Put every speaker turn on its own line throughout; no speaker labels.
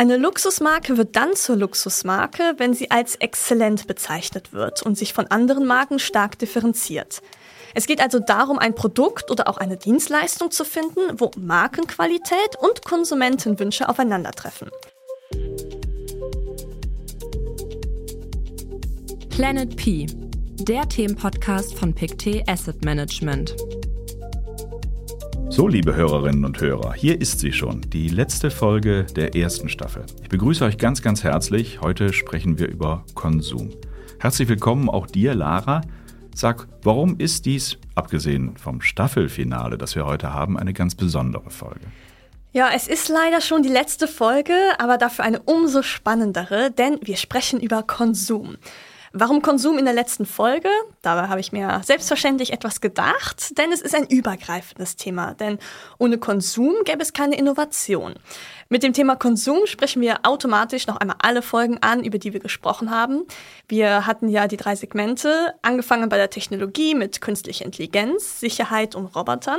Eine Luxusmarke wird dann zur Luxusmarke, wenn sie als exzellent bezeichnet wird und sich von anderen Marken stark differenziert. Es geht also darum, ein Produkt oder auch eine Dienstleistung zu finden, wo Markenqualität und Konsumentenwünsche aufeinandertreffen.
Planet P, der Themenpodcast von PicT Asset Management.
So, liebe Hörerinnen und Hörer, hier ist sie schon, die letzte Folge der ersten Staffel. Ich begrüße euch ganz, ganz herzlich. Heute sprechen wir über Konsum. Herzlich willkommen auch dir, Lara. Sag, warum ist dies, abgesehen vom Staffelfinale, das wir heute haben, eine ganz besondere Folge?
Ja, es ist leider schon die letzte Folge, aber dafür eine umso spannendere, denn wir sprechen über Konsum. Warum Konsum in der letzten Folge? Dabei habe ich mir selbstverständlich etwas gedacht, denn es ist ein übergreifendes Thema. Denn ohne Konsum gäbe es keine Innovation. Mit dem Thema Konsum sprechen wir automatisch noch einmal alle Folgen an, über die wir gesprochen haben. Wir hatten ja die drei Segmente, angefangen bei der Technologie mit künstlicher Intelligenz, Sicherheit und Robotern.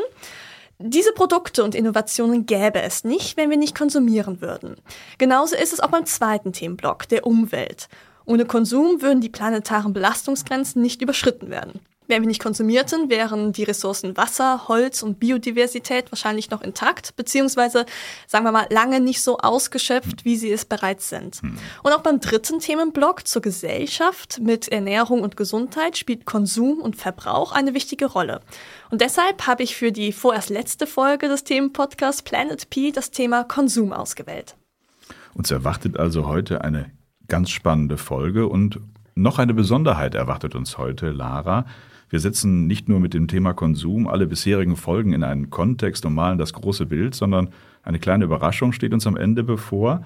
Diese Produkte und Innovationen gäbe es nicht, wenn wir nicht konsumieren würden. Genauso ist es auch beim zweiten Themenblock, der Umwelt. Ohne Konsum würden die planetaren Belastungsgrenzen nicht überschritten werden. Wenn wir nicht konsumierten, wären die Ressourcen Wasser, Holz und Biodiversität wahrscheinlich noch intakt, beziehungsweise, sagen wir mal, lange nicht so ausgeschöpft, wie sie es bereits sind. Hm. Und auch beim dritten Themenblock zur Gesellschaft mit Ernährung und Gesundheit spielt Konsum und Verbrauch eine wichtige Rolle. Und deshalb habe ich für die vorerst letzte Folge des Themenpodcasts Planet P das Thema Konsum ausgewählt.
Uns erwartet also heute eine ganz spannende Folge und noch eine Besonderheit erwartet uns heute, Lara. Wir setzen nicht nur mit dem Thema Konsum alle bisherigen Folgen in einen Kontext und malen das große Bild, sondern eine kleine Überraschung steht uns am Ende bevor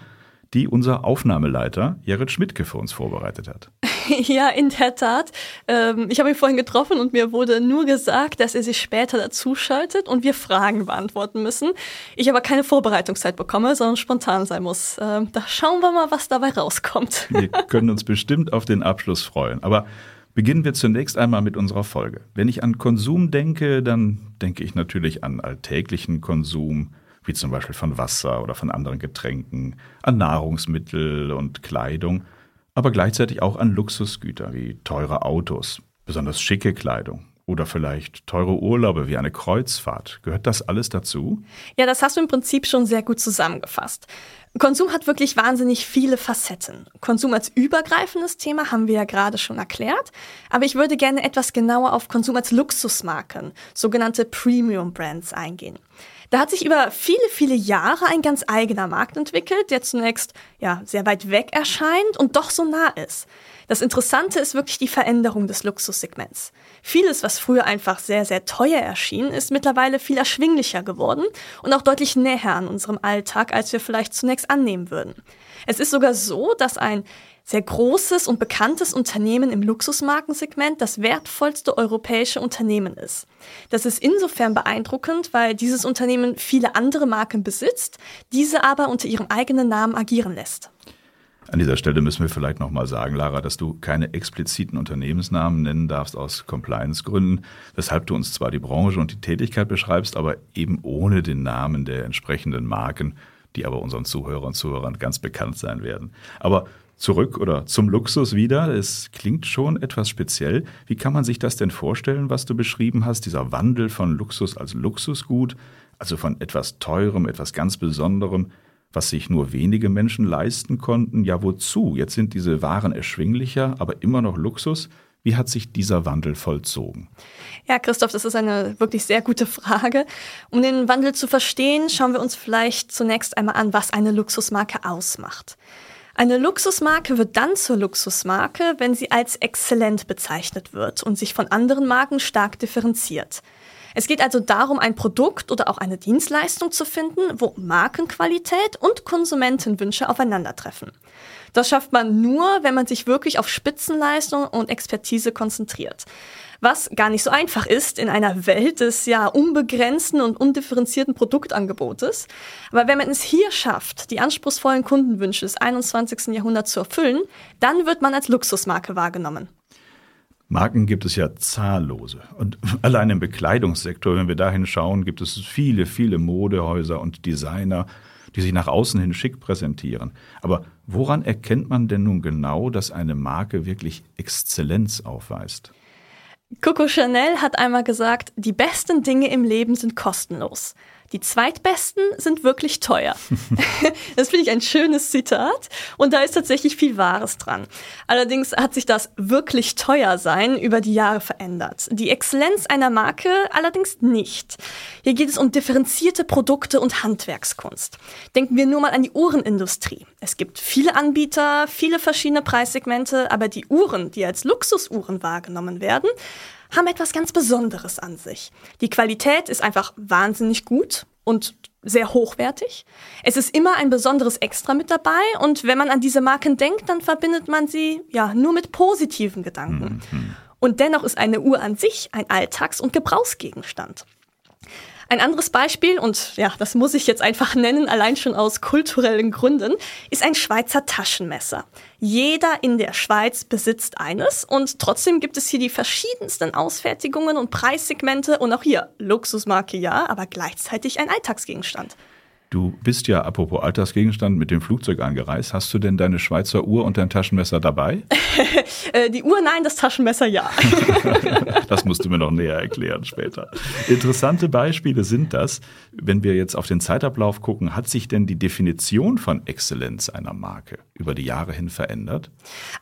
die unser Aufnahmeleiter Jared Schmidtke für uns vorbereitet hat.
Ja, in der Tat. Ähm, ich habe ihn vorhin getroffen und mir wurde nur gesagt, dass er sich später dazuschaltet und wir Fragen beantworten müssen. Ich aber keine Vorbereitungszeit bekomme, sondern spontan sein muss. Ähm, da schauen wir mal, was dabei rauskommt.
Wir können uns bestimmt auf den Abschluss freuen. Aber beginnen wir zunächst einmal mit unserer Folge. Wenn ich an Konsum denke, dann denke ich natürlich an alltäglichen Konsum, wie zum Beispiel von Wasser oder von anderen Getränken, an Nahrungsmittel und Kleidung, aber gleichzeitig auch an Luxusgüter wie teure Autos, besonders schicke Kleidung oder vielleicht teure Urlaube wie eine Kreuzfahrt. Gehört das alles dazu?
Ja, das hast du im Prinzip schon sehr gut zusammengefasst. Konsum hat wirklich wahnsinnig viele Facetten. Konsum als übergreifendes Thema haben wir ja gerade schon erklärt, aber ich würde gerne etwas genauer auf Konsum als Luxusmarken, sogenannte Premium Brands eingehen. Da hat sich über viele, viele Jahre ein ganz eigener Markt entwickelt, der zunächst ja sehr weit weg erscheint und doch so nah ist. Das Interessante ist wirklich die Veränderung des Luxussegments. Vieles, was früher einfach sehr, sehr teuer erschien, ist mittlerweile viel erschwinglicher geworden und auch deutlich näher an unserem Alltag, als wir vielleicht zunächst annehmen würden. Es ist sogar so, dass ein sehr großes und bekanntes Unternehmen im Luxusmarkensegment das wertvollste europäische Unternehmen ist. Das ist insofern beeindruckend, weil dieses Unternehmen viele andere Marken besitzt, diese aber unter ihrem eigenen Namen agieren lässt.
An dieser Stelle müssen wir vielleicht nochmal sagen, Lara, dass du keine expliziten Unternehmensnamen nennen darfst aus Compliance-Gründen, weshalb du uns zwar die Branche und die Tätigkeit beschreibst, aber eben ohne den Namen der entsprechenden Marken, die aber unseren Zuhörern und Zuhörern ganz bekannt sein werden. Aber zurück oder zum Luxus wieder. Es klingt schon etwas speziell. Wie kann man sich das denn vorstellen, was du beschrieben hast? Dieser Wandel von Luxus als Luxusgut, also von etwas Teurem, etwas ganz Besonderem, was sich nur wenige Menschen leisten konnten. Ja, wozu? Jetzt sind diese Waren erschwinglicher, aber immer noch Luxus. Wie hat sich dieser Wandel vollzogen?
Ja, Christoph, das ist eine wirklich sehr gute Frage. Um den Wandel zu verstehen, schauen wir uns vielleicht zunächst einmal an, was eine Luxusmarke ausmacht. Eine Luxusmarke wird dann zur Luxusmarke, wenn sie als exzellent bezeichnet wird und sich von anderen Marken stark differenziert. Es geht also darum, ein Produkt oder auch eine Dienstleistung zu finden, wo Markenqualität und Konsumentenwünsche aufeinandertreffen. Das schafft man nur, wenn man sich wirklich auf Spitzenleistung und Expertise konzentriert was gar nicht so einfach ist in einer Welt des ja unbegrenzten und undifferenzierten Produktangebotes. Aber wenn man es hier schafft, die anspruchsvollen Kundenwünsche des 21. Jahrhunderts zu erfüllen, dann wird man als Luxusmarke wahrgenommen.
Marken gibt es ja zahllose. Und allein im Bekleidungssektor, wenn wir dahin schauen, gibt es viele, viele Modehäuser und Designer, die sich nach außen hin schick präsentieren. Aber woran erkennt man denn nun genau, dass eine Marke wirklich Exzellenz aufweist?
Coco Chanel hat einmal gesagt, die besten Dinge im Leben sind kostenlos. Die zweitbesten sind wirklich teuer. das finde ich ein schönes Zitat und da ist tatsächlich viel Wahres dran. Allerdings hat sich das wirklich teuer sein über die Jahre verändert. Die Exzellenz einer Marke allerdings nicht. Hier geht es um differenzierte Produkte und Handwerkskunst. Denken wir nur mal an die Uhrenindustrie. Es gibt viele Anbieter, viele verschiedene Preissegmente, aber die Uhren, die als Luxusuhren wahrgenommen werden, haben etwas ganz Besonderes an sich. Die Qualität ist einfach wahnsinnig gut und sehr hochwertig. Es ist immer ein besonderes Extra mit dabei und wenn man an diese Marken denkt, dann verbindet man sie ja nur mit positiven Gedanken. Mhm. Und dennoch ist eine Uhr an sich ein Alltags- und Gebrauchsgegenstand. Ein anderes Beispiel, und ja, das muss ich jetzt einfach nennen, allein schon aus kulturellen Gründen, ist ein Schweizer Taschenmesser. Jeder in der Schweiz besitzt eines und trotzdem gibt es hier die verschiedensten Ausfertigungen und Preissegmente und auch hier Luxusmarke ja, aber gleichzeitig ein Alltagsgegenstand.
Du bist ja, apropos Alltagsgegenstand, mit dem Flugzeug angereist. Hast du denn deine Schweizer Uhr und dein Taschenmesser dabei?
Äh, die Uhr nein, das Taschenmesser ja.
das musst du mir noch näher erklären später. Interessante Beispiele sind das. Wenn wir jetzt auf den Zeitablauf gucken, hat sich denn die Definition von Exzellenz einer Marke über die Jahre hin verändert?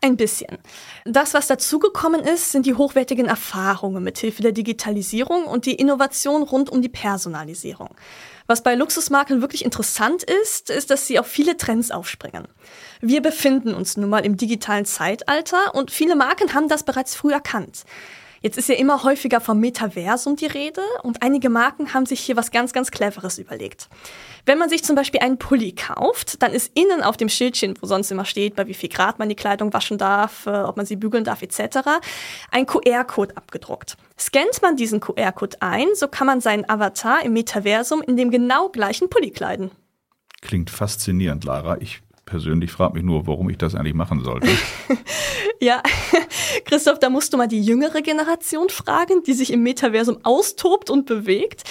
Ein bisschen. Das, was dazugekommen ist, sind die hochwertigen Erfahrungen mithilfe der Digitalisierung und die Innovation rund um die Personalisierung. Was bei Luxusmarken wirklich interessant ist, ist, dass sie auf viele Trends aufspringen. Wir befinden uns nun mal im digitalen Zeitalter und viele Marken haben das bereits früh erkannt. Jetzt ist ja immer häufiger vom Metaversum die Rede und einige Marken haben sich hier was ganz, ganz Cleveres überlegt. Wenn man sich zum Beispiel einen Pulli kauft, dann ist innen auf dem Schildchen, wo sonst immer steht, bei wie viel Grad man die Kleidung waschen darf, äh, ob man sie bügeln darf etc., ein QR-Code abgedruckt. Scannt man diesen QR-Code ein, so kann man seinen Avatar im Metaversum in dem genau gleichen Pulli kleiden.
Klingt faszinierend, Lara. Ich persönlich frage mich nur, warum ich das eigentlich machen sollte.
ja, Christoph, da musst du mal die jüngere Generation fragen, die sich im Metaversum austobt und bewegt.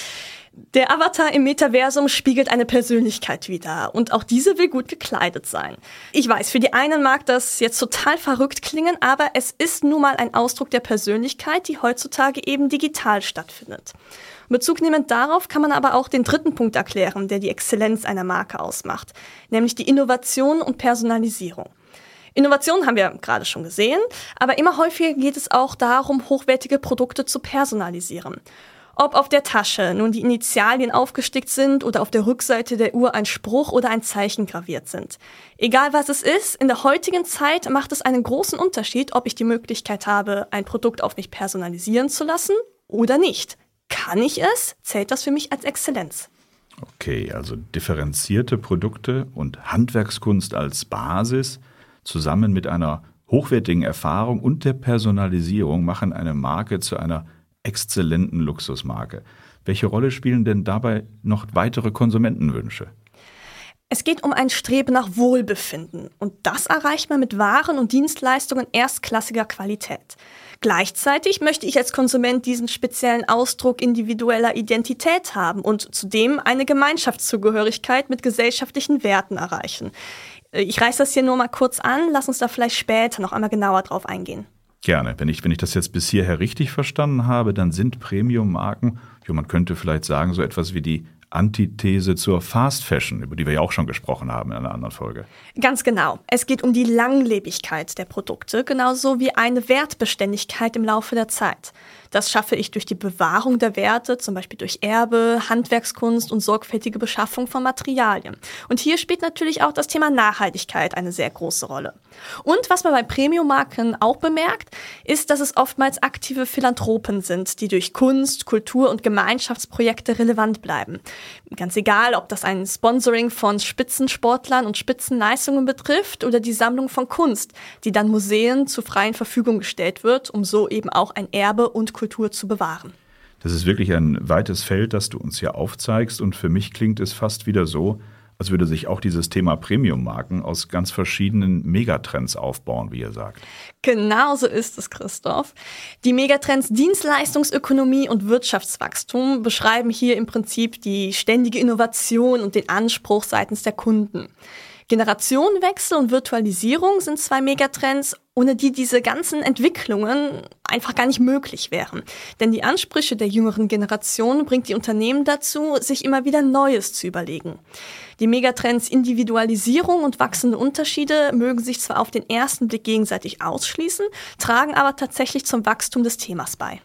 Der Avatar im Metaversum spiegelt eine Persönlichkeit wider und auch diese will gut gekleidet sein. Ich weiß, für die einen mag das jetzt total verrückt klingen, aber es ist nun mal ein Ausdruck der Persönlichkeit, die heutzutage eben digital stattfindet. Bezug nehmend darauf kann man aber auch den dritten Punkt erklären, der die Exzellenz einer Marke ausmacht, nämlich die Innovation und Personalisierung. Innovation haben wir gerade schon gesehen, aber immer häufiger geht es auch darum, hochwertige Produkte zu personalisieren. Ob auf der Tasche nun die Initialien aufgestickt sind oder auf der Rückseite der Uhr ein Spruch oder ein Zeichen graviert sind. Egal was es ist, in der heutigen Zeit macht es einen großen Unterschied, ob ich die Möglichkeit habe, ein Produkt auf mich personalisieren zu lassen oder nicht. Kann ich es? Zählt das für mich als Exzellenz?
Okay, also differenzierte Produkte und Handwerkskunst als Basis zusammen mit einer hochwertigen Erfahrung und der Personalisierung machen eine Marke zu einer exzellenten Luxusmarke. Welche Rolle spielen denn dabei noch weitere Konsumentenwünsche?
Es geht um ein Streben nach Wohlbefinden und das erreicht man mit Waren und Dienstleistungen erstklassiger Qualität. Gleichzeitig möchte ich als Konsument diesen speziellen Ausdruck individueller Identität haben und zudem eine Gemeinschaftszugehörigkeit mit gesellschaftlichen Werten erreichen. Ich reiße das hier nur mal kurz an, lass uns da vielleicht später noch einmal genauer drauf eingehen.
Gerne. Wenn ich, wenn ich das jetzt bis hierher richtig verstanden habe, dann sind Premium-Marken, man könnte vielleicht sagen, so etwas wie die Antithese zur Fast Fashion, über die wir ja auch schon gesprochen haben in einer anderen Folge.
Ganz genau. Es geht um die Langlebigkeit der Produkte, genauso wie eine Wertbeständigkeit im Laufe der Zeit. Das schaffe ich durch die Bewahrung der Werte, zum Beispiel durch Erbe, Handwerkskunst und sorgfältige Beschaffung von Materialien. Und hier spielt natürlich auch das Thema Nachhaltigkeit eine sehr große Rolle. Und was man bei Premium-Marken auch bemerkt, ist, dass es oftmals aktive Philanthropen sind, die durch Kunst, Kultur und Gemeinschaftsprojekte relevant bleiben. Ganz egal, ob das ein Sponsoring von Spitzensportlern und Spitzenleistungen betrifft oder die Sammlung von Kunst, die dann Museen zur freien Verfügung gestellt wird, um so eben auch ein Erbe und Kultur zu bewahren.
Das ist wirklich ein weites Feld, das du uns hier aufzeigst und für mich klingt es fast wieder so, als würde sich auch dieses Thema Premium-Marken aus ganz verschiedenen Megatrends aufbauen, wie ihr sagt.
Genau so ist es, Christoph. Die Megatrends Dienstleistungsökonomie und Wirtschaftswachstum beschreiben hier im Prinzip die ständige Innovation und den Anspruch seitens der Kunden. Generationenwechsel und Virtualisierung sind zwei Megatrends, ohne die diese ganzen Entwicklungen einfach gar nicht möglich wären. Denn die Ansprüche der jüngeren Generation bringt die Unternehmen dazu, sich immer wieder Neues zu überlegen. Die Megatrends Individualisierung und wachsende Unterschiede mögen sich zwar auf den ersten Blick gegenseitig ausschließen, tragen aber tatsächlich zum Wachstum des Themas bei.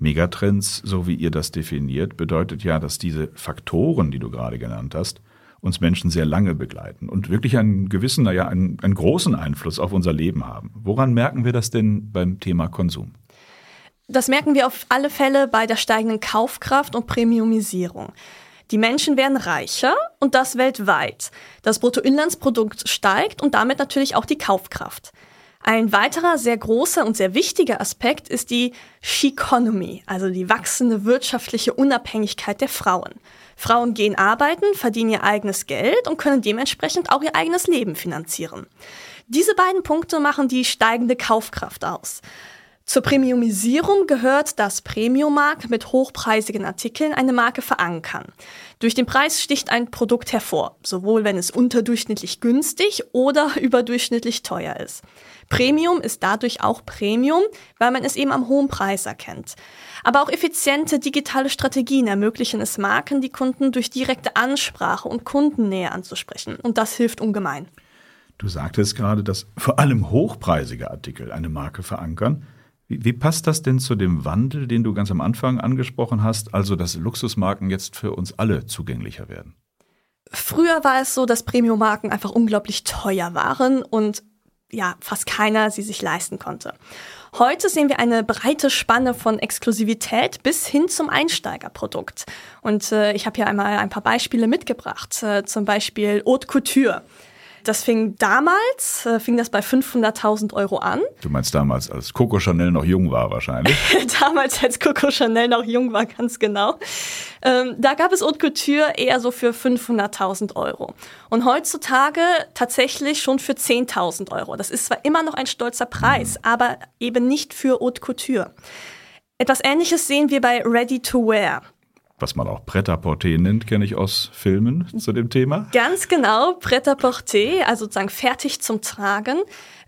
Megatrends, so wie ihr das definiert, bedeutet ja, dass diese Faktoren, die du gerade genannt hast, uns Menschen sehr lange begleiten und wirklich einen gewissen, naja, einen, einen großen Einfluss auf unser Leben haben. Woran merken wir das denn beim Thema Konsum?
Das merken wir auf alle Fälle bei der steigenden Kaufkraft und Premiumisierung. Die Menschen werden reicher und das weltweit. Das Bruttoinlandsprodukt steigt und damit natürlich auch die Kaufkraft. Ein weiterer sehr großer und sehr wichtiger Aspekt ist die She-Economy, also die wachsende wirtschaftliche Unabhängigkeit der Frauen. Frauen gehen arbeiten, verdienen ihr eigenes Geld und können dementsprechend auch ihr eigenes Leben finanzieren. Diese beiden Punkte machen die steigende Kaufkraft aus. Zur Premiumisierung gehört, dass Premium-Marken mit hochpreisigen Artikeln eine Marke verankern. Durch den Preis sticht ein Produkt hervor, sowohl wenn es unterdurchschnittlich günstig oder überdurchschnittlich teuer ist. Premium ist dadurch auch Premium, weil man es eben am hohen Preis erkennt. Aber auch effiziente digitale Strategien ermöglichen es Marken, die Kunden durch direkte Ansprache und Kundennähe anzusprechen. Und das hilft ungemein.
Du sagtest gerade, dass vor allem hochpreisige Artikel eine Marke verankern. Wie, wie, passt das denn zu dem Wandel, den du ganz am Anfang angesprochen hast, also dass Luxusmarken jetzt für uns alle zugänglicher werden?
Früher war es so, dass Premium-Marken einfach unglaublich teuer waren und ja, fast keiner sie sich leisten konnte. Heute sehen wir eine breite Spanne von Exklusivität bis hin zum Einsteigerprodukt. Und äh, ich habe hier einmal ein paar Beispiele mitgebracht. Äh, zum Beispiel Haute Couture. Das fing damals, äh, fing das bei 500.000 Euro an.
Du meinst damals, als Coco Chanel noch jung war wahrscheinlich?
damals, als Coco Chanel noch jung war, ganz genau. Ähm, da gab es Haute Couture eher so für 500.000 Euro. Und heutzutage tatsächlich schon für 10.000 Euro. Das ist zwar immer noch ein stolzer Preis, mhm. aber eben nicht für Haute Couture. Etwas Ähnliches sehen wir bei Ready to Wear
was man auch Pret-à-Porter nennt, kenne ich aus Filmen zu dem Thema.
Ganz genau, Pret-à-Porter, also sozusagen fertig zum Tragen.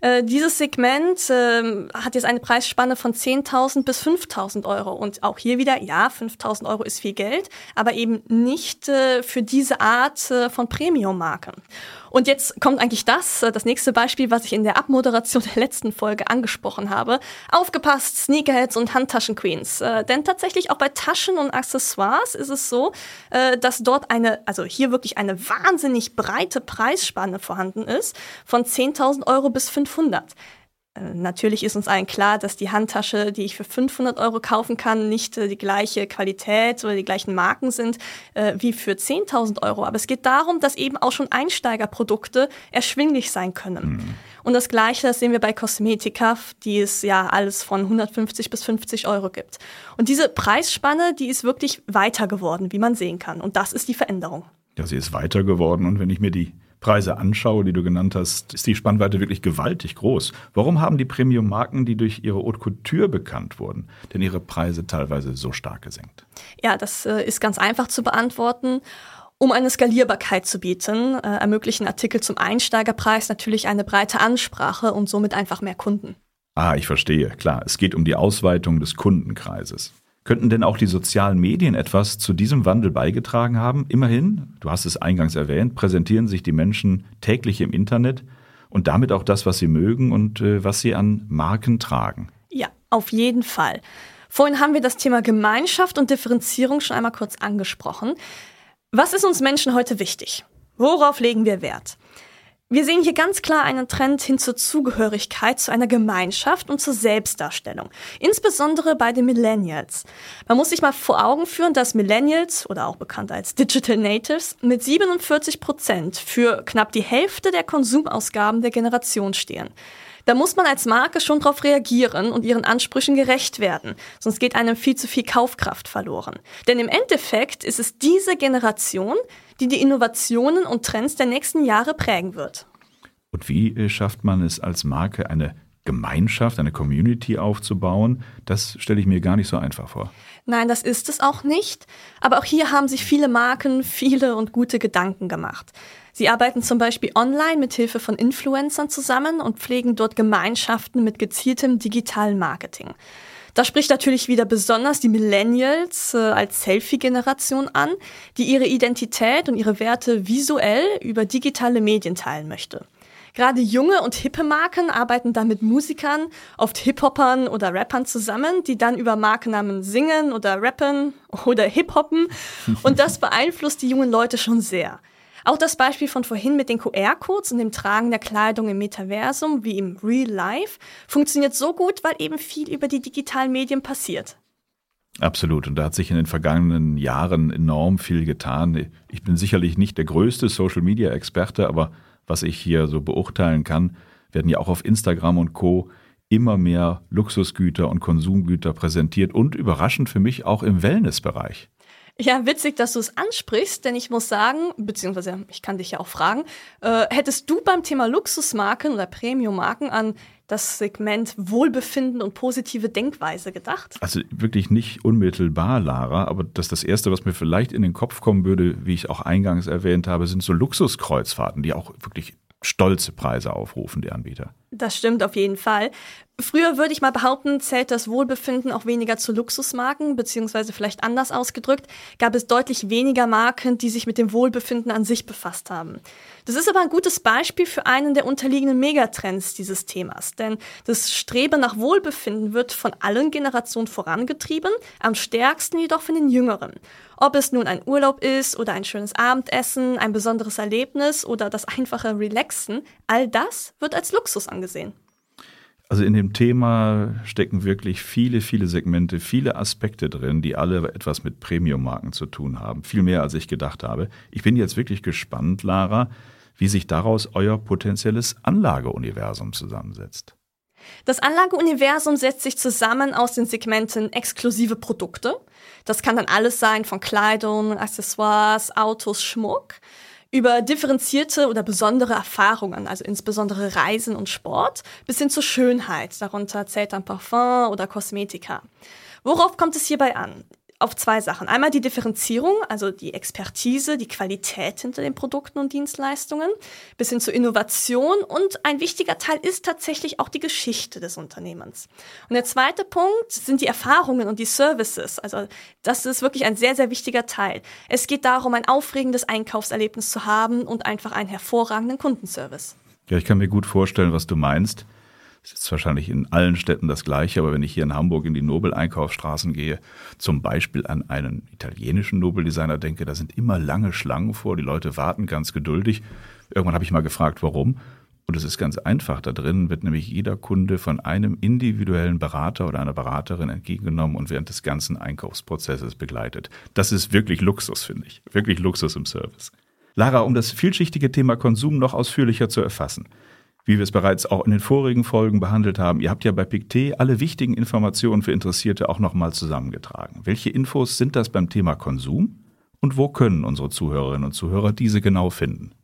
Äh, dieses Segment äh, hat jetzt eine Preisspanne von 10.000 bis 5.000 Euro. Und auch hier wieder, ja, 5.000 Euro ist viel Geld, aber eben nicht äh, für diese Art äh, von Premium-Marken. Und jetzt kommt eigentlich das, äh, das nächste Beispiel, was ich in der Abmoderation der letzten Folge angesprochen habe. Aufgepasst, Sneakerheads und Handtaschen-Queens. Äh, denn tatsächlich auch bei Taschen und Accessoires ist es so, äh, dass dort eine, also hier wirklich eine wahnsinnig breite Preisspanne vorhanden ist, von 10.000 Euro bis 5 500. Äh, natürlich ist uns allen klar, dass die Handtasche, die ich für 500 Euro kaufen kann, nicht äh, die gleiche Qualität oder die gleichen Marken sind äh, wie für 10.000 Euro. Aber es geht darum, dass eben auch schon Einsteigerprodukte erschwinglich sein können. Mhm. Und das Gleiche das sehen wir bei Kosmetika, die es ja alles von 150 bis 50 Euro gibt. Und diese Preisspanne, die ist wirklich weiter geworden, wie man sehen kann. Und das ist die Veränderung.
Ja, sie ist weiter geworden. Und wenn ich mir die Preise anschaue, die du genannt hast, ist die Spannweite wirklich gewaltig groß. Warum haben die Premium-Marken, die durch ihre Haute Couture bekannt wurden, denn ihre Preise teilweise so stark gesenkt?
Ja, das äh, ist ganz einfach zu beantworten. Um eine Skalierbarkeit zu bieten, äh, ermöglichen Artikel zum Einsteigerpreis natürlich eine breite Ansprache und somit einfach mehr Kunden.
Ah, ich verstehe. Klar, es geht um die Ausweitung des Kundenkreises. Könnten denn auch die sozialen Medien etwas zu diesem Wandel beigetragen haben? Immerhin, du hast es eingangs erwähnt, präsentieren sich die Menschen täglich im Internet und damit auch das, was sie mögen und äh, was sie an Marken tragen.
Ja, auf jeden Fall. Vorhin haben wir das Thema Gemeinschaft und Differenzierung schon einmal kurz angesprochen. Was ist uns Menschen heute wichtig? Worauf legen wir Wert? Wir sehen hier ganz klar einen Trend hin zur Zugehörigkeit zu einer Gemeinschaft und zur Selbstdarstellung. Insbesondere bei den Millennials. Man muss sich mal vor Augen führen, dass Millennials oder auch bekannt als Digital Natives mit 47 Prozent für knapp die Hälfte der Konsumausgaben der Generation stehen. Da muss man als Marke schon darauf reagieren und ihren Ansprüchen gerecht werden, sonst geht einem viel zu viel Kaufkraft verloren. Denn im Endeffekt ist es diese Generation, die die Innovationen und Trends der nächsten Jahre prägen wird.
Und wie äh, schafft man es als Marke, eine Gemeinschaft, eine Community aufzubauen? Das stelle ich mir gar nicht so einfach vor.
Nein, das ist es auch nicht. Aber auch hier haben sich viele Marken viele und gute Gedanken gemacht. Sie arbeiten zum Beispiel online mit Hilfe von Influencern zusammen und pflegen dort Gemeinschaften mit gezieltem digitalen Marketing. Das spricht natürlich wieder besonders die Millennials äh, als Selfie-Generation an, die ihre Identität und ihre Werte visuell über digitale Medien teilen möchte. Gerade junge und hippe Marken arbeiten da mit Musikern, oft Hip-Hoppern oder Rappern zusammen, die dann über Markennamen singen oder rappen oder Hip-Hoppen. Und das beeinflusst die jungen Leute schon sehr. Auch das Beispiel von vorhin mit den QR-Codes und dem Tragen der Kleidung im Metaversum wie im Real Life funktioniert so gut, weil eben viel über die digitalen Medien passiert.
Absolut. Und da hat sich in den vergangenen Jahren enorm viel getan. Ich bin sicherlich nicht der größte Social-Media-Experte, aber was ich hier so beurteilen kann, werden ja auch auf Instagram und Co immer mehr Luxusgüter und Konsumgüter präsentiert und überraschend für mich auch im Wellnessbereich.
Ja, witzig, dass du es ansprichst, denn ich muss sagen, beziehungsweise ich kann dich ja auch fragen, äh, hättest du beim Thema Luxusmarken oder Premium-Marken an das Segment Wohlbefinden und positive Denkweise gedacht?
Also wirklich nicht unmittelbar, Lara, aber das das Erste, was mir vielleicht in den Kopf kommen würde, wie ich auch eingangs erwähnt habe, sind so Luxuskreuzfahrten, die auch wirklich stolze Preise aufrufen, die Anbieter.
Das stimmt auf jeden Fall. Früher würde ich mal behaupten, zählt das Wohlbefinden auch weniger zu Luxusmarken, beziehungsweise vielleicht anders ausgedrückt, gab es deutlich weniger Marken, die sich mit dem Wohlbefinden an sich befasst haben. Das ist aber ein gutes Beispiel für einen der unterliegenden Megatrends dieses Themas, denn das Streben nach Wohlbefinden wird von allen Generationen vorangetrieben, am stärksten jedoch von den Jüngeren. Ob es nun ein Urlaub ist oder ein schönes Abendessen, ein besonderes Erlebnis oder das einfache Relaxen, all das wird als Luxus angesehen.
Also in dem Thema stecken wirklich viele, viele Segmente, viele Aspekte drin, die alle etwas mit Premium-Marken zu tun haben. Viel mehr, als ich gedacht habe. Ich bin jetzt wirklich gespannt, Lara, wie sich daraus euer potenzielles Anlageuniversum zusammensetzt.
Das Anlageuniversum setzt sich zusammen aus den Segmenten exklusive Produkte. Das kann dann alles sein von Kleidung, Accessoires, Autos, Schmuck über differenzierte oder besondere Erfahrungen, also insbesondere Reisen und Sport, bis hin zur Schönheit. Darunter zählt dann Parfum oder Kosmetika. Worauf kommt es hierbei an? Auf zwei Sachen. Einmal die Differenzierung, also die Expertise, die Qualität hinter den Produkten und Dienstleistungen, bis hin zur Innovation und ein wichtiger Teil ist tatsächlich auch die Geschichte des Unternehmens. Und der zweite Punkt sind die Erfahrungen und die Services. Also das ist wirklich ein sehr, sehr wichtiger Teil. Es geht darum, ein aufregendes Einkaufserlebnis zu haben und einfach einen hervorragenden Kundenservice.
Ja, ich kann mir gut vorstellen, was du meinst. Es ist wahrscheinlich in allen Städten das Gleiche, aber wenn ich hier in Hamburg in die Nobel-Einkaufsstraßen gehe, zum Beispiel an einen italienischen Nobeldesigner denke, da sind immer lange Schlangen vor, die Leute warten ganz geduldig. Irgendwann habe ich mal gefragt, warum. Und es ist ganz einfach. Da drin wird nämlich jeder Kunde von einem individuellen Berater oder einer Beraterin entgegengenommen und während des ganzen Einkaufsprozesses begleitet. Das ist wirklich Luxus, finde ich. Wirklich Luxus im Service. Lara, um das vielschichtige Thema Konsum noch ausführlicher zu erfassen wie wir es bereits auch in den vorigen Folgen behandelt haben. Ihr habt ja bei Pictet alle wichtigen Informationen für Interessierte auch nochmal zusammengetragen. Welche Infos sind das beim Thema Konsum und wo können unsere Zuhörerinnen und Zuhörer diese genau finden?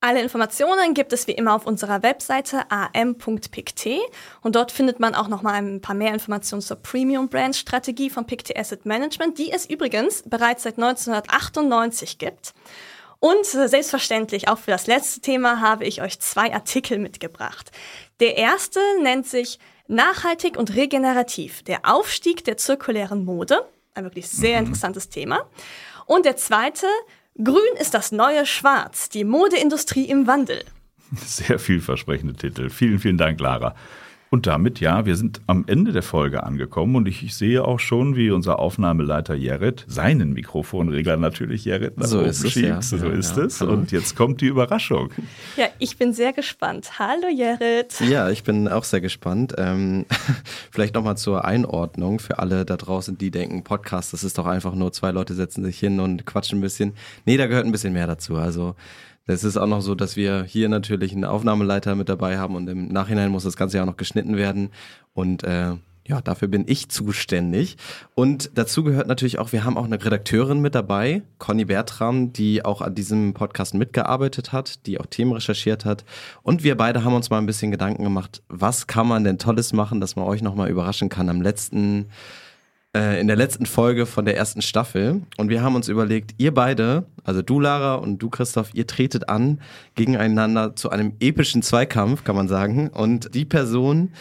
Alle Informationen gibt es wie immer auf unserer Webseite am.pict und dort findet man auch noch mal ein paar mehr Informationen zur Premium Brand Strategie von Pict Asset Management, die es übrigens bereits seit 1998 gibt. Und selbstverständlich, auch für das letzte Thema habe ich euch zwei Artikel mitgebracht. Der erste nennt sich Nachhaltig und regenerativ, der Aufstieg der zirkulären Mode. Ein wirklich sehr mhm. interessantes Thema. Und der zweite, Grün ist das neue Schwarz, die Modeindustrie im Wandel.
Sehr vielversprechende Titel. Vielen, vielen Dank, Lara. Und damit, ja, wir sind am Ende der Folge angekommen und ich, ich sehe auch schon, wie unser Aufnahmeleiter Jared seinen Mikrofonregler natürlich Jared nach
so
oben
ist es,
schiebt.
ja.
So
Ja,
ist
ja.
es.
Hallo.
Und jetzt kommt die Überraschung.
Ja, ich bin sehr gespannt. Hallo Jared.
Ja, ich bin auch sehr gespannt. Ähm, vielleicht nochmal zur Einordnung für alle da draußen, die denken, Podcast, das ist doch einfach nur zwei Leute setzen sich hin und quatschen ein bisschen. Nee, da gehört ein bisschen mehr dazu. Also Es ist auch noch so, dass wir hier natürlich einen Aufnahmeleiter mit dabei haben und im Nachhinein muss das Ganze ja auch noch geschnitten werden. Und äh, ja, dafür bin ich zuständig. Und dazu gehört natürlich auch, wir haben auch eine Redakteurin mit dabei, Conny Bertram, die auch an diesem Podcast mitgearbeitet hat, die auch Themen recherchiert hat. Und wir beide haben uns mal ein bisschen Gedanken gemacht, was kann man denn Tolles machen, dass man euch nochmal überraschen kann am letzten äh, in der letzten Folge von der ersten Staffel. Und wir haben uns überlegt, ihr beide, also du Lara und du Christoph, ihr tretet an gegeneinander zu einem epischen Zweikampf, kann man sagen. Und die Person,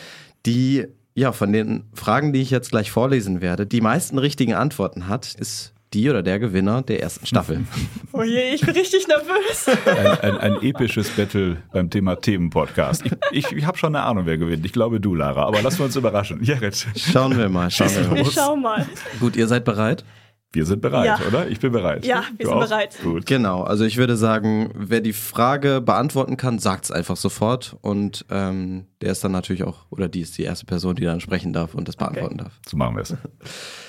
die ja von den Fragen, die ich jetzt gleich vorlesen werde, die meisten richtigen Antworten hat, ist die oder der Gewinner der ersten Staffel.
Oh je, ich bin richtig nervös.
Ein, ein, ein episches Battle beim Thema Themenpodcast. Ich, ich, ich habe schon eine Ahnung, wer gewinnt. Ich glaube du, Lara, aber lassen wir uns überraschen. Jared.
Schauen wir mal, schauen wir mal.
Wir schauen mal.
Gut, ihr seid bereit?
Wir sind bereit,
Ja.
oder? Ich bin bereit.
Ja, wir
Du
sind
auch?
bereit.
Gut.
Genau, also ich würde sagen, wer die Frage beantworten kann, sagt es einfach sofort und ähm, der ist dann natürlich auch, oder die ist die erste Person, die dann sprechen darf und das beantworten darf.
So machen wir es.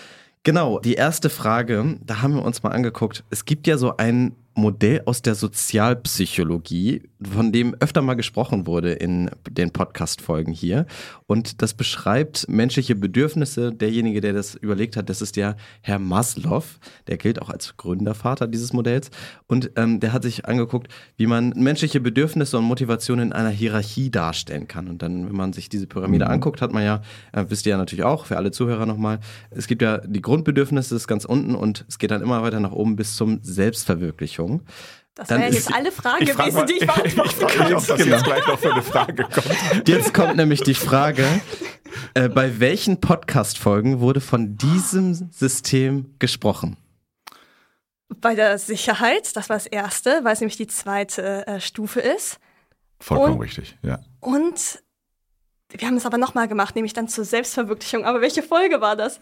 Genau, die erste Frage, da haben wir uns mal angeguckt. Es gibt ja so ein Modell aus der Sozialpsychologie, von dem öfter mal gesprochen wurde in den Podcast-Folgen hier. Und das beschreibt menschliche Bedürfnisse. Derjenige, der das überlegt hat, das ist der Herr Maslow. Der gilt auch als Gründervater dieses Modells. Und ähm, der hat sich angeguckt, wie man menschliche Bedürfnisse und Motivationen in einer Hierarchie darstellen kann. Und dann, wenn man sich diese Pyramide anguckt, hat man ja, äh, wisst ihr ja natürlich auch, für alle Zuhörer nochmal, es gibt ja die Grundbedürfnisse, das ist ganz unten und es geht dann immer weiter nach oben bis zum Selbstverwirklichung.
Das
Dann
wären
ist-
jetzt alle Fragen
frag
gewesen, die ich beantworten
ich frage
kann.
mich, ob das jetzt gleich noch für eine Frage kommt.
Jetzt kommt nämlich die Frage, äh, bei welchen Podcast-Folgen wurde von diesem System gesprochen?
Bei der Sicherheit, das war das erste, weil es nämlich die zweite äh, Stufe ist.
Vollkommen
Und-
richtig, ja.
Und wir haben es aber nochmal gemacht, nämlich dann zur Selbstverwirklichung. Aber welche Folge war das?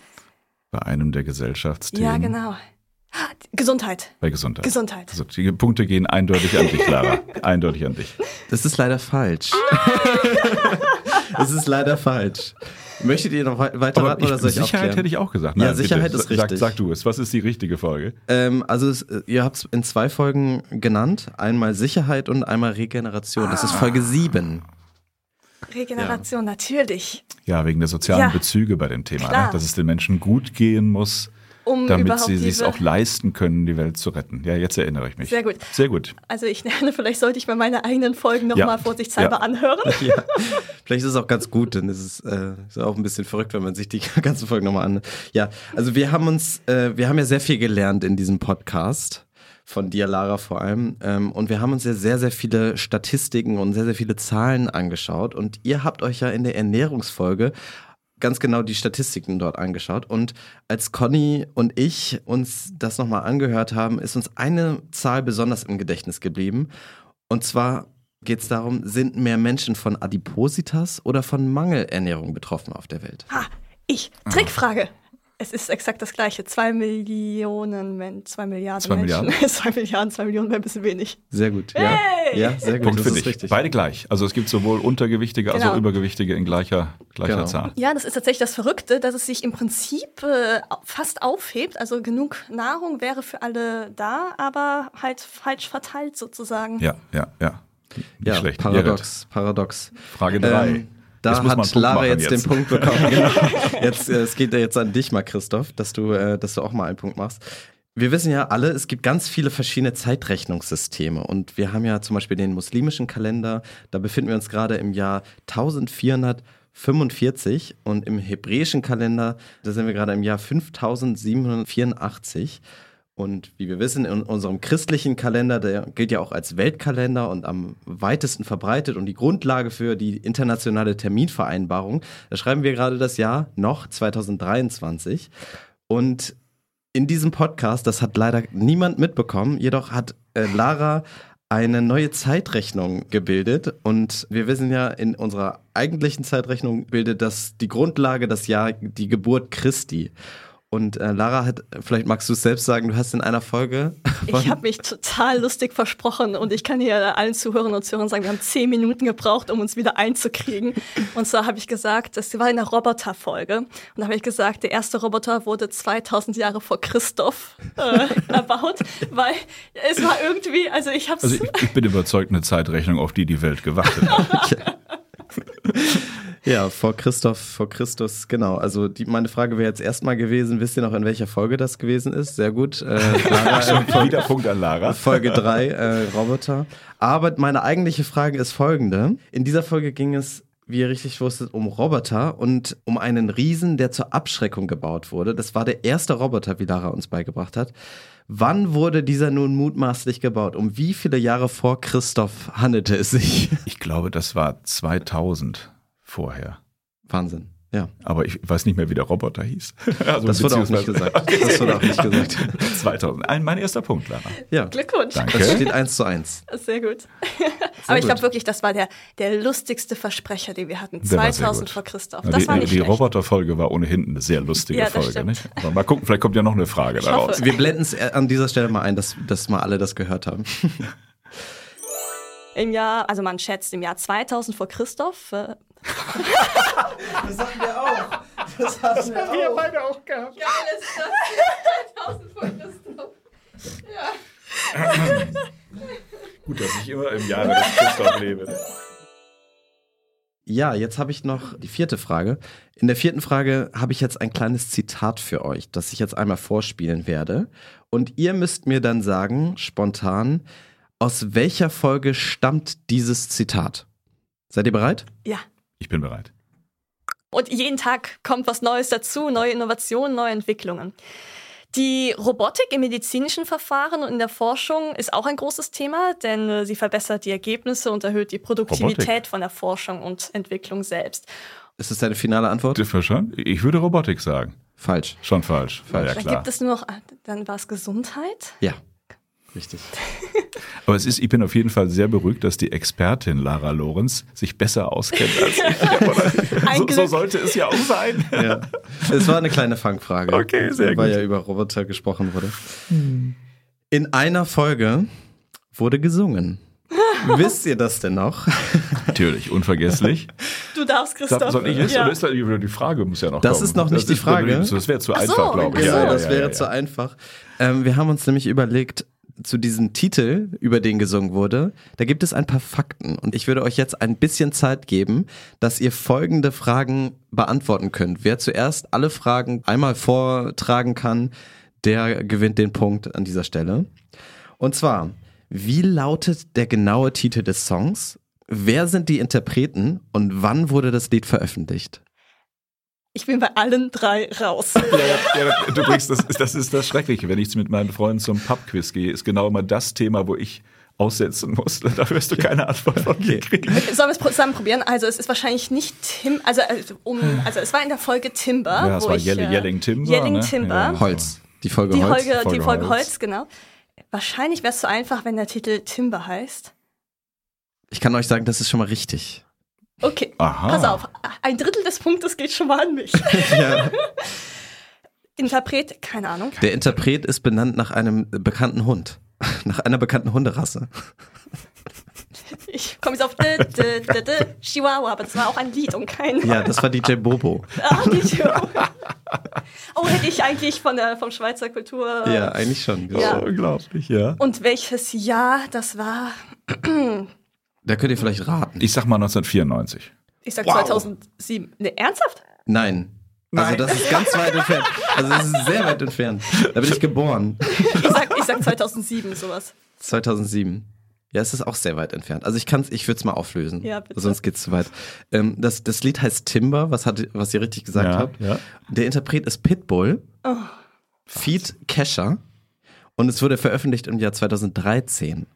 Bei einem der Gesellschaftsthemen.
Ja, genau. Gesundheit.
Bei Gesundheit.
Gesundheit.
Also die Punkte gehen eindeutig an dich, Lara. eindeutig an dich.
Das ist leider falsch. Das ist leider falsch. Möchtet ihr noch wei- weiter raten oder soll ich
Sicherheit
aufklären?
hätte ich auch gesagt.
Ja,
Nein,
Sicherheit
bitte.
ist
Sag,
richtig.
sag du es. Was ist die richtige Folge?
Ähm, also es, äh, ihr habt es in zwei Folgen genannt. Einmal Sicherheit und einmal Regeneration. Das ist Folge 7.
Regeneration, natürlich.
Ja, wegen der sozialen
Ja.
Bezüge bei dem Thema. Ne? Dass es den Menschen gut gehen muss,
Um
damit
überhaupt
sie es
diese,
auch leisten können, die Welt zu retten. Ja, jetzt erinnere ich mich.
Sehr gut.
Sehr gut.
Also ich lerne, vielleicht sollte ich mal meine eigenen Folgen
Ja.
nochmal vorsichtshalber
Ja.
anhören.
Ja, vielleicht ist es auch ganz gut, denn es ist, äh, ist auch ein bisschen verrückt, wenn man sich die ganzen Folgen nochmal an. Ja, also wir haben uns, äh, wir haben ja sehr viel gelernt in diesem Podcast. Von dir, Lara, vor allem. Ähm, und wir haben uns ja sehr, sehr viele Statistiken und sehr, sehr viele Zahlen angeschaut. Und ihr habt euch ja in der Ernährungsfolge ganz genau die Statistiken dort angeschaut. Und als Conny und ich uns das nochmal angehört haben, ist uns eine Zahl besonders im Gedächtnis geblieben. Und zwar geht es darum, sind mehr Menschen von Adipositas oder von Mangelernährung betroffen auf der Welt?
Ha, ich. Trickfrage. Es ist exakt das gleiche. Zwei Millionen Menschen, zwei Milliarden
Zwei
Menschen.
Milliarden?
zwei Milliarden, zwei Millionen wäre ein bisschen wenig.
Sehr gut. Ja,
Hey!
ja sehr gut.
Punkt
das
für
ist
dich.
richtig.
Beide gleich. Also es gibt sowohl Untergewichtige als
Genau.
auch Übergewichtige in gleicher, gleicher
Genau.
Zahl.
Ja, das ist tatsächlich das Verrückte, dass es sich im Prinzip äh, fast aufhebt. Also genug Nahrung wäre für alle da, aber halt falsch verteilt sozusagen.
Ja, ja, ja. Nicht
Ja,
schlecht.
paradox, paradox.
Jared, Frage drei.
Ähm, da hat Lara jetzt, den. Punkt bekommen. Genau. Jetzt, äh, es geht ja jetzt an dich mal, Christoph, dass du, äh, dass du auch mal einen Punkt machst. Wir wissen ja alle, es gibt ganz viele verschiedene Zeitrechnungssysteme und wir haben ja zum Beispiel den muslimischen Kalender, da befinden wir uns gerade im Jahr 1445 und im hebräischen Kalender, da sind wir gerade im Jahr 5784. Und wie wir wissen, in unserem christlichen Kalender, der gilt ja auch als Weltkalender und am weitesten verbreitet und die Grundlage für die internationale Terminvereinbarung. Da schreiben wir gerade das Jahr noch 2023. Und in diesem Podcast, das hat leider niemand mitbekommen, jedoch hat äh, Lara eine neue Zeitrechnung gebildet und wir wissen ja, in unserer eigentlichen Zeitrechnung bildet das die Grundlage das Jahr die Geburt Christi. Und äh, Lara hat, vielleicht magst du es selbst sagen, du hast in einer Folge.
Ich habe mich total lustig versprochen und ich kann hier allen Zuhörern und Zuhörern sagen, wir haben zehn Minuten gebraucht, um uns wieder einzukriegen. Und zwar habe ich gesagt, das war in der Roboter-Folge. Und da habe ich gesagt, der erste Roboter wurde 2000 Jahre vor Christoph äh, erbaut, weil es war irgendwie, also ich habe
Also ich, ich bin überzeugt, eine Zeitrechnung, auf die die Welt gewartet hat.
Ja, vor Christoph, vor Christus, genau. Also die, meine Frage wäre jetzt erstmal gewesen, wisst ihr noch, in welcher Folge das gewesen ist? Sehr gut. Äh, Lara,
Schon
äh,
wieder Punkt an Lara.
Folge 3, äh, Roboter. Aber meine eigentliche Frage ist folgende. In dieser Folge ging es, wie ihr richtig wusstet, um Roboter und um einen Riesen, der zur Abschreckung gebaut wurde. Das war der erste Roboter, wie Lara uns beigebracht hat. Wann wurde dieser nun mutmaßlich gebaut? Um wie viele Jahre vor Christoph handelte es sich?
Ich glaube, das war 2000 vorher.
Wahnsinn. Ja.
Aber ich weiß nicht mehr, wie der Roboter hieß. Also
Das wurde auch nicht gesagt. Das wurde auch nicht gesagt.
2000. Ein, mein erster Punkt, Lara.
Ja.
Glückwunsch.
Danke.
Das steht eins zu eins.
Sehr gut. Aber ich glaube wirklich, das war der, der lustigste Versprecher, den wir hatten.
Der war sehr
2000
gut.
vor Christoph. Das
die
war nicht
die. Roboterfolge war ohnehin eine sehr lustige
Ja, das
Folge. Nicht? Aber mal gucken, vielleicht kommt ja noch eine Frage
Ich
daraus.
hoffe.
Wir blenden es an dieser Stelle mal ein, dass, dass mal alle das gehört haben.
Im Jahr, also man schätzt im Jahr 2000 vor Christoph. Äh,
Das hatten wir auch. Das hatten wir auch.
beide auch gehabt.
Geil ist das. 2000 vor Christoph.
Gut, dass ich immer im Jahre des Christoph lebe.
Ja, jetzt habe ich noch die vierte Frage. In der vierten Frage habe ich jetzt ein kleines Zitat für euch, das ich jetzt einmal vorspielen werde. Und ihr müsst mir dann sagen, spontan, aus welcher Folge stammt dieses Zitat? Seid ihr bereit?
Ja.
Ich bin bereit.
Und jeden Tag kommt was Neues dazu, neue Innovationen, neue Entwicklungen. Die Robotik im medizinischen Verfahren und in der Forschung ist auch ein großes Thema, denn äh, sie verbessert die Ergebnisse und erhöht die Produktivität
Robotik?
von der Forschung und Entwicklung selbst.
Ist das deine finale Antwort?
Dürfen wir schon? Ich würde Robotik sagen.
Falsch.
Schon falsch. War ja
Dann
klar.
gibt es nur noch, ah, dann war es Gesundheit.
Ja. Richtig.
Aber es ist, ich bin auf jeden Fall sehr beruhigt, dass die Expertin Lara Lorenz sich besser auskennt als ich.
Ein
so, so sollte es ja auch sein.
Ja. Es war eine kleine Fangfrage.
Okay, sehr
Weil
gut.
ja über Roboter gesprochen wurde. In einer Folge wurde gesungen. Wisst ihr das denn noch?
Natürlich, unvergesslich.
Du darfst, Christoph.
Soll ich jetzt?
Ja.
Oder ist die die Frage muss ja noch
Das
kommen.
ist noch nicht die
ist-
Frage.
Das wäre zu
Ach so,
einfach, glaube ich.
genau,
Ja, ja,
das
ja,
wäre
ja,
zu einfach. Ähm, wir haben uns nämlich überlegt, zu diesem Titel, über den gesungen wurde, da gibt es ein paar Fakten. Und ich würde euch jetzt ein bisschen Zeit geben, dass ihr folgende Fragen beantworten könnt. Wer zuerst alle Fragen einmal vortragen kann, der gewinnt den Punkt an dieser Stelle. Und zwar, wie lautet der genaue Titel des Songs? Wer sind die Interpreten und wann wurde das Lied veröffentlicht?
Ich bin bei allen drei raus.
Ja, ja, ja, du bringst das, das ist das Schreckliche. Wenn ich mit meinen Freunden zum Pubquiz gehe, ist genau immer das Thema, wo ich aussetzen muss. Da wirst du keine Antwort von mir kriegen.
Sollen wir es zusammen probieren? Also es ist wahrscheinlich nicht Tim, also, also, um, also es war in der Folge Timber.
Ja, es
wo
war
ich,
Yelling-
äh,
Yelling Timber,
Yelling
ne?
Timber.
Ja.
Holz. Die Folge
Die
Holz.
Folge,
Folge
die Folge
Holz.
Holz. genau. Wahrscheinlich wäre es so einfach, wenn der Titel Timber heißt.
Ich kann euch sagen, das ist schon mal richtig.
Okay,
Aha.
pass auf. Ein Drittel des Punktes geht schon mal an mich.
Ja.
Interpret, keine Ahnung.
Der Interpret ist benannt nach einem bekannten Hund. Nach einer bekannten Hunderasse.
Ich komme jetzt auf d, d, d, d, Chihuahua, aber das war auch ein Lied und kein.
Ja, das war DJ Bobo.
Ah, die Chihuahua. Oh, hätte ich eigentlich von der, vom Schweizer Kultur.
Ja, eigentlich schon.
Ja.
Unglaublich, ja.
Und welches Jahr das war?
Da könnt ihr vielleicht raten.
Ich sag mal 1994.
Ich sag
Wow.
2007. Ne, ernsthaft?
Nein. Also das ist ganz weit entfernt. Also das ist sehr weit entfernt. Da bin ich geboren.
Ich sag, ich sag 2007, sowas.
2007. Ja, es ist auch sehr weit entfernt. Also ich kann's, ich würde es mal auflösen.
Ja, bitte.
Sonst geht's zu weit. Ähm, das, das Lied heißt Timber, was, hat, was ihr richtig gesagt
Ja,
habt.
ja.
Der Interpret ist Pitbull.
Oh.
Feed Kesha. Und es wurde veröffentlicht im Jahr 2013.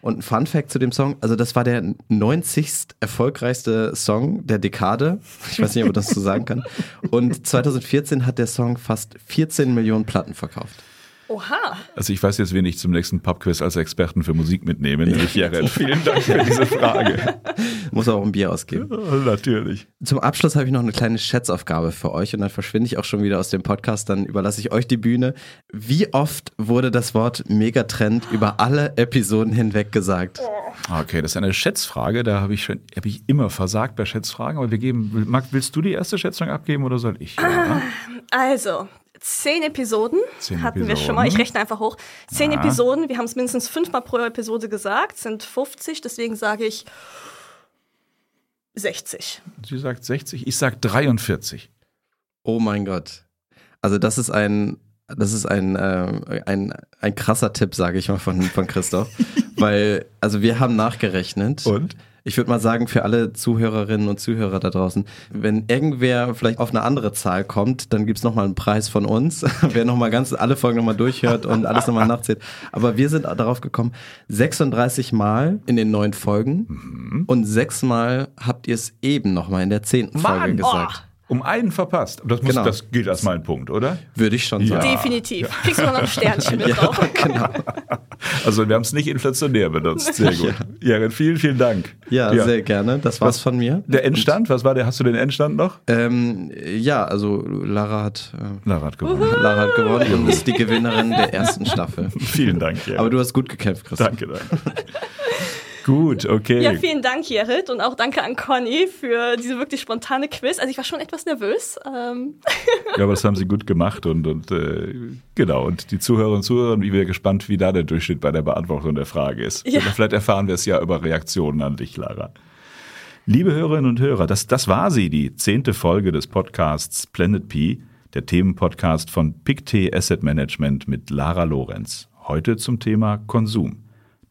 Und ein Fun Fact zu dem Song, also das war der 90. erfolgreichste Song der Dekade. Ich weiß nicht, ob man das so sagen kann. Und 2014 hat der Song fast 14 Millionen Platten verkauft.
Oha.
Also ich weiß jetzt, wen ich zum nächsten Pubquiz als Experten für Musik mitnehme, nämlich Jared. Vielen Dank für diese Frage.
Muss muss auch ein Bier ausgeben.
Ja, natürlich.
Zum Abschluss habe ich noch eine kleine Schätzaufgabe für euch und dann verschwinde ich auch schon wieder aus dem Podcast, dann überlasse ich euch die Bühne. Wie oft wurde das Wort Megatrend über alle Episoden hinweg gesagt?
Okay, das ist eine Schätzfrage, da habe ich schon, habe ich immer versagt bei Schätzfragen, aber wir geben, Marc, willst du die erste Schätzung abgeben oder soll ich? Ja.
Also, zehn Episoden
Zehn
hatten wir
Episoden.
schon mal. Ich rechne einfach hoch. Zehn
Ja.
Episoden, wir haben es mindestens fünfmal pro Episode gesagt, sind 50, deswegen sage ich 60.
Sie sagt 60, ich sag 43.
Oh mein Gott. Also das ist ein, das ist ein, äh, ein, ein krasser Tipp, sage ich mal, von, von Christoph. Weil, also wir haben nachgerechnet.
Und?
Ich würde mal sagen, für alle Zuhörerinnen und Zuhörer da draußen, wenn irgendwer vielleicht auf eine andere Zahl kommt, dann gibt's noch nochmal einen Preis von uns. Wer nochmal ganz alle Folgen nochmal durchhört und alles nochmal nachzählt. Aber wir sind darauf gekommen, 36 Mal in den neun Folgen und sechs Mal habt ihr es eben nochmal in der zehnten Folge
Mann,
gesagt.
Um einen verpasst. Das, muss,
Genau.
das gilt als mein Punkt, oder?
Würde ich schon
Ja.
sagen.
Definitiv. Kriegst du noch ein Sternchen mit
Ja,
drauf.
genau.
Also wir haben es nicht inflationär benutzt. Sehr gut. Ja, vielen, vielen Dank.
Ja, sehr gerne. Das war's von mir.
Der Endstand, was war der? Hast du den Endstand noch?
Ähm, ja, also Lara hat, äh,
Lara hat gewonnen.
Lara hat gewonnen und ist die Gewinnerin der ersten Staffel.
Vielen Dank, Jared.
Aber du hast gut gekämpft, Christoph.
Danke, danke. Gut, okay.
Ja, vielen Dank, Jerit, und auch danke an Conny für diese wirklich spontane Quiz. Also ich war schon etwas nervös. Ähm,
Ja, aber das haben sie gut gemacht und, und äh, genau. Und die Zuhörerinnen und Zuhörer, wie wir gespannt, wie da der Durchschnitt bei der Beantwortung der Frage ist.
Ja.
Vielleicht erfahren wir es ja über Reaktionen an dich, Lara. Liebe Hörerinnen und Hörer, das, das war sie, die zehnte Folge des Podcasts Planet P, der Themenpodcast von PicT Asset Management mit Lara Lorenz. Heute zum Thema Konsum.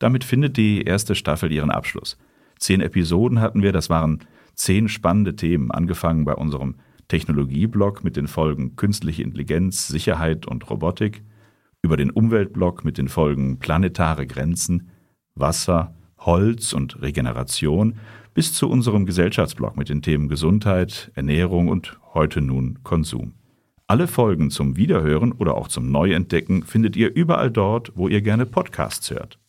Damit findet die erste Staffel ihren Abschluss. Zehn Episoden hatten wir, das waren zehn spannende Themen, angefangen bei unserem Technologieblock mit den Folgen Künstliche Intelligenz, Sicherheit und Robotik, über den Umweltblock mit den Folgen Planetare Grenzen, Wasser, Holz und Regeneration, bis zu unserem Gesellschaftsblock mit den Themen Gesundheit, Ernährung und heute nun Konsum. Alle Folgen zum Wiederhören oder auch zum Neuentdecken findet ihr überall dort, wo ihr gerne Podcasts hört.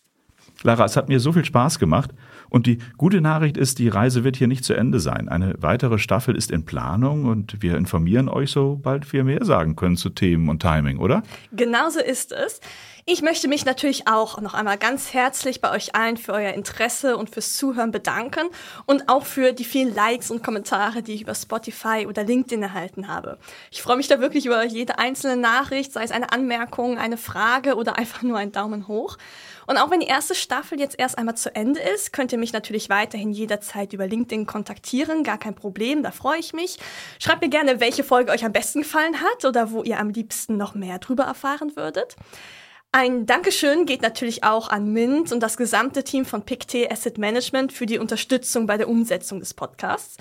Lara, es hat mir so viel Spaß gemacht und die gute Nachricht ist, die Reise wird hier nicht zu Ende sein. Eine weitere Staffel ist in Planung und wir informieren euch, sobald wir mehr sagen können zu Themen und Timing, oder?
Genauso ist es. Ich möchte mich natürlich auch noch einmal ganz herzlich bei euch allen für euer Interesse und fürs Zuhören bedanken und auch für die vielen Likes und Kommentare, die ich über Spotify oder LinkedIn erhalten habe. Ich freue mich da wirklich über jede einzelne Nachricht, sei es eine Anmerkung, eine Frage oder einfach nur ein Daumen hoch. Und auch wenn die erste Staffel jetzt erst einmal zu Ende ist, könnt ihr mich natürlich weiterhin jederzeit über LinkedIn kontaktieren. Gar kein Problem, da freue ich mich. Schreibt mir gerne, welche Folge euch am besten gefallen hat oder wo ihr am liebsten noch mehr drüber erfahren würdet. Ein Dankeschön geht natürlich auch an Mint und das gesamte Team von PicT Asset Management für die Unterstützung bei der Umsetzung des Podcasts.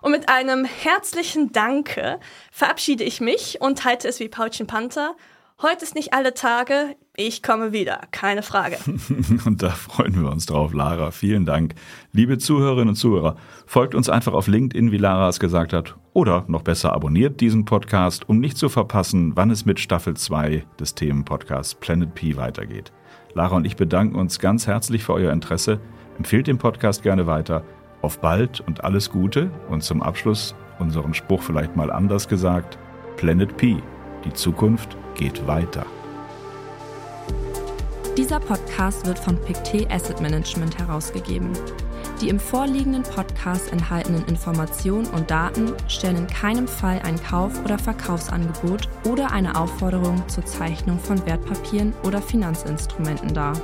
Und mit einem herzlichen Danke verabschiede ich mich und halte es wie Paulchen Panther. Heute ist nicht alle Tage, ich komme wieder, keine Frage.
Und da freuen wir uns drauf, Lara. Vielen Dank. Liebe Zuhörerinnen und Zuhörer, folgt uns einfach auf LinkedIn, wie Lara es gesagt hat, oder noch besser abonniert diesen Podcast, um nicht zu verpassen, wann es mit Staffel 2 des Themenpodcasts Planet P weitergeht. Lara und ich bedanken uns ganz herzlich für euer Interesse. Empfehlt den Podcast gerne weiter. Auf bald und alles Gute. Und zum Abschluss unseren Spruch vielleicht mal anders gesagt. Planet P. Die Zukunft geht weiter.
Dieser Podcast wird von PicT Asset Management herausgegeben. Die im vorliegenden Podcast enthaltenen Informationen und Daten stellen in keinem Fall ein Kauf- oder Verkaufsangebot oder eine Aufforderung zur Zeichnung von Wertpapieren oder Finanzinstrumenten dar.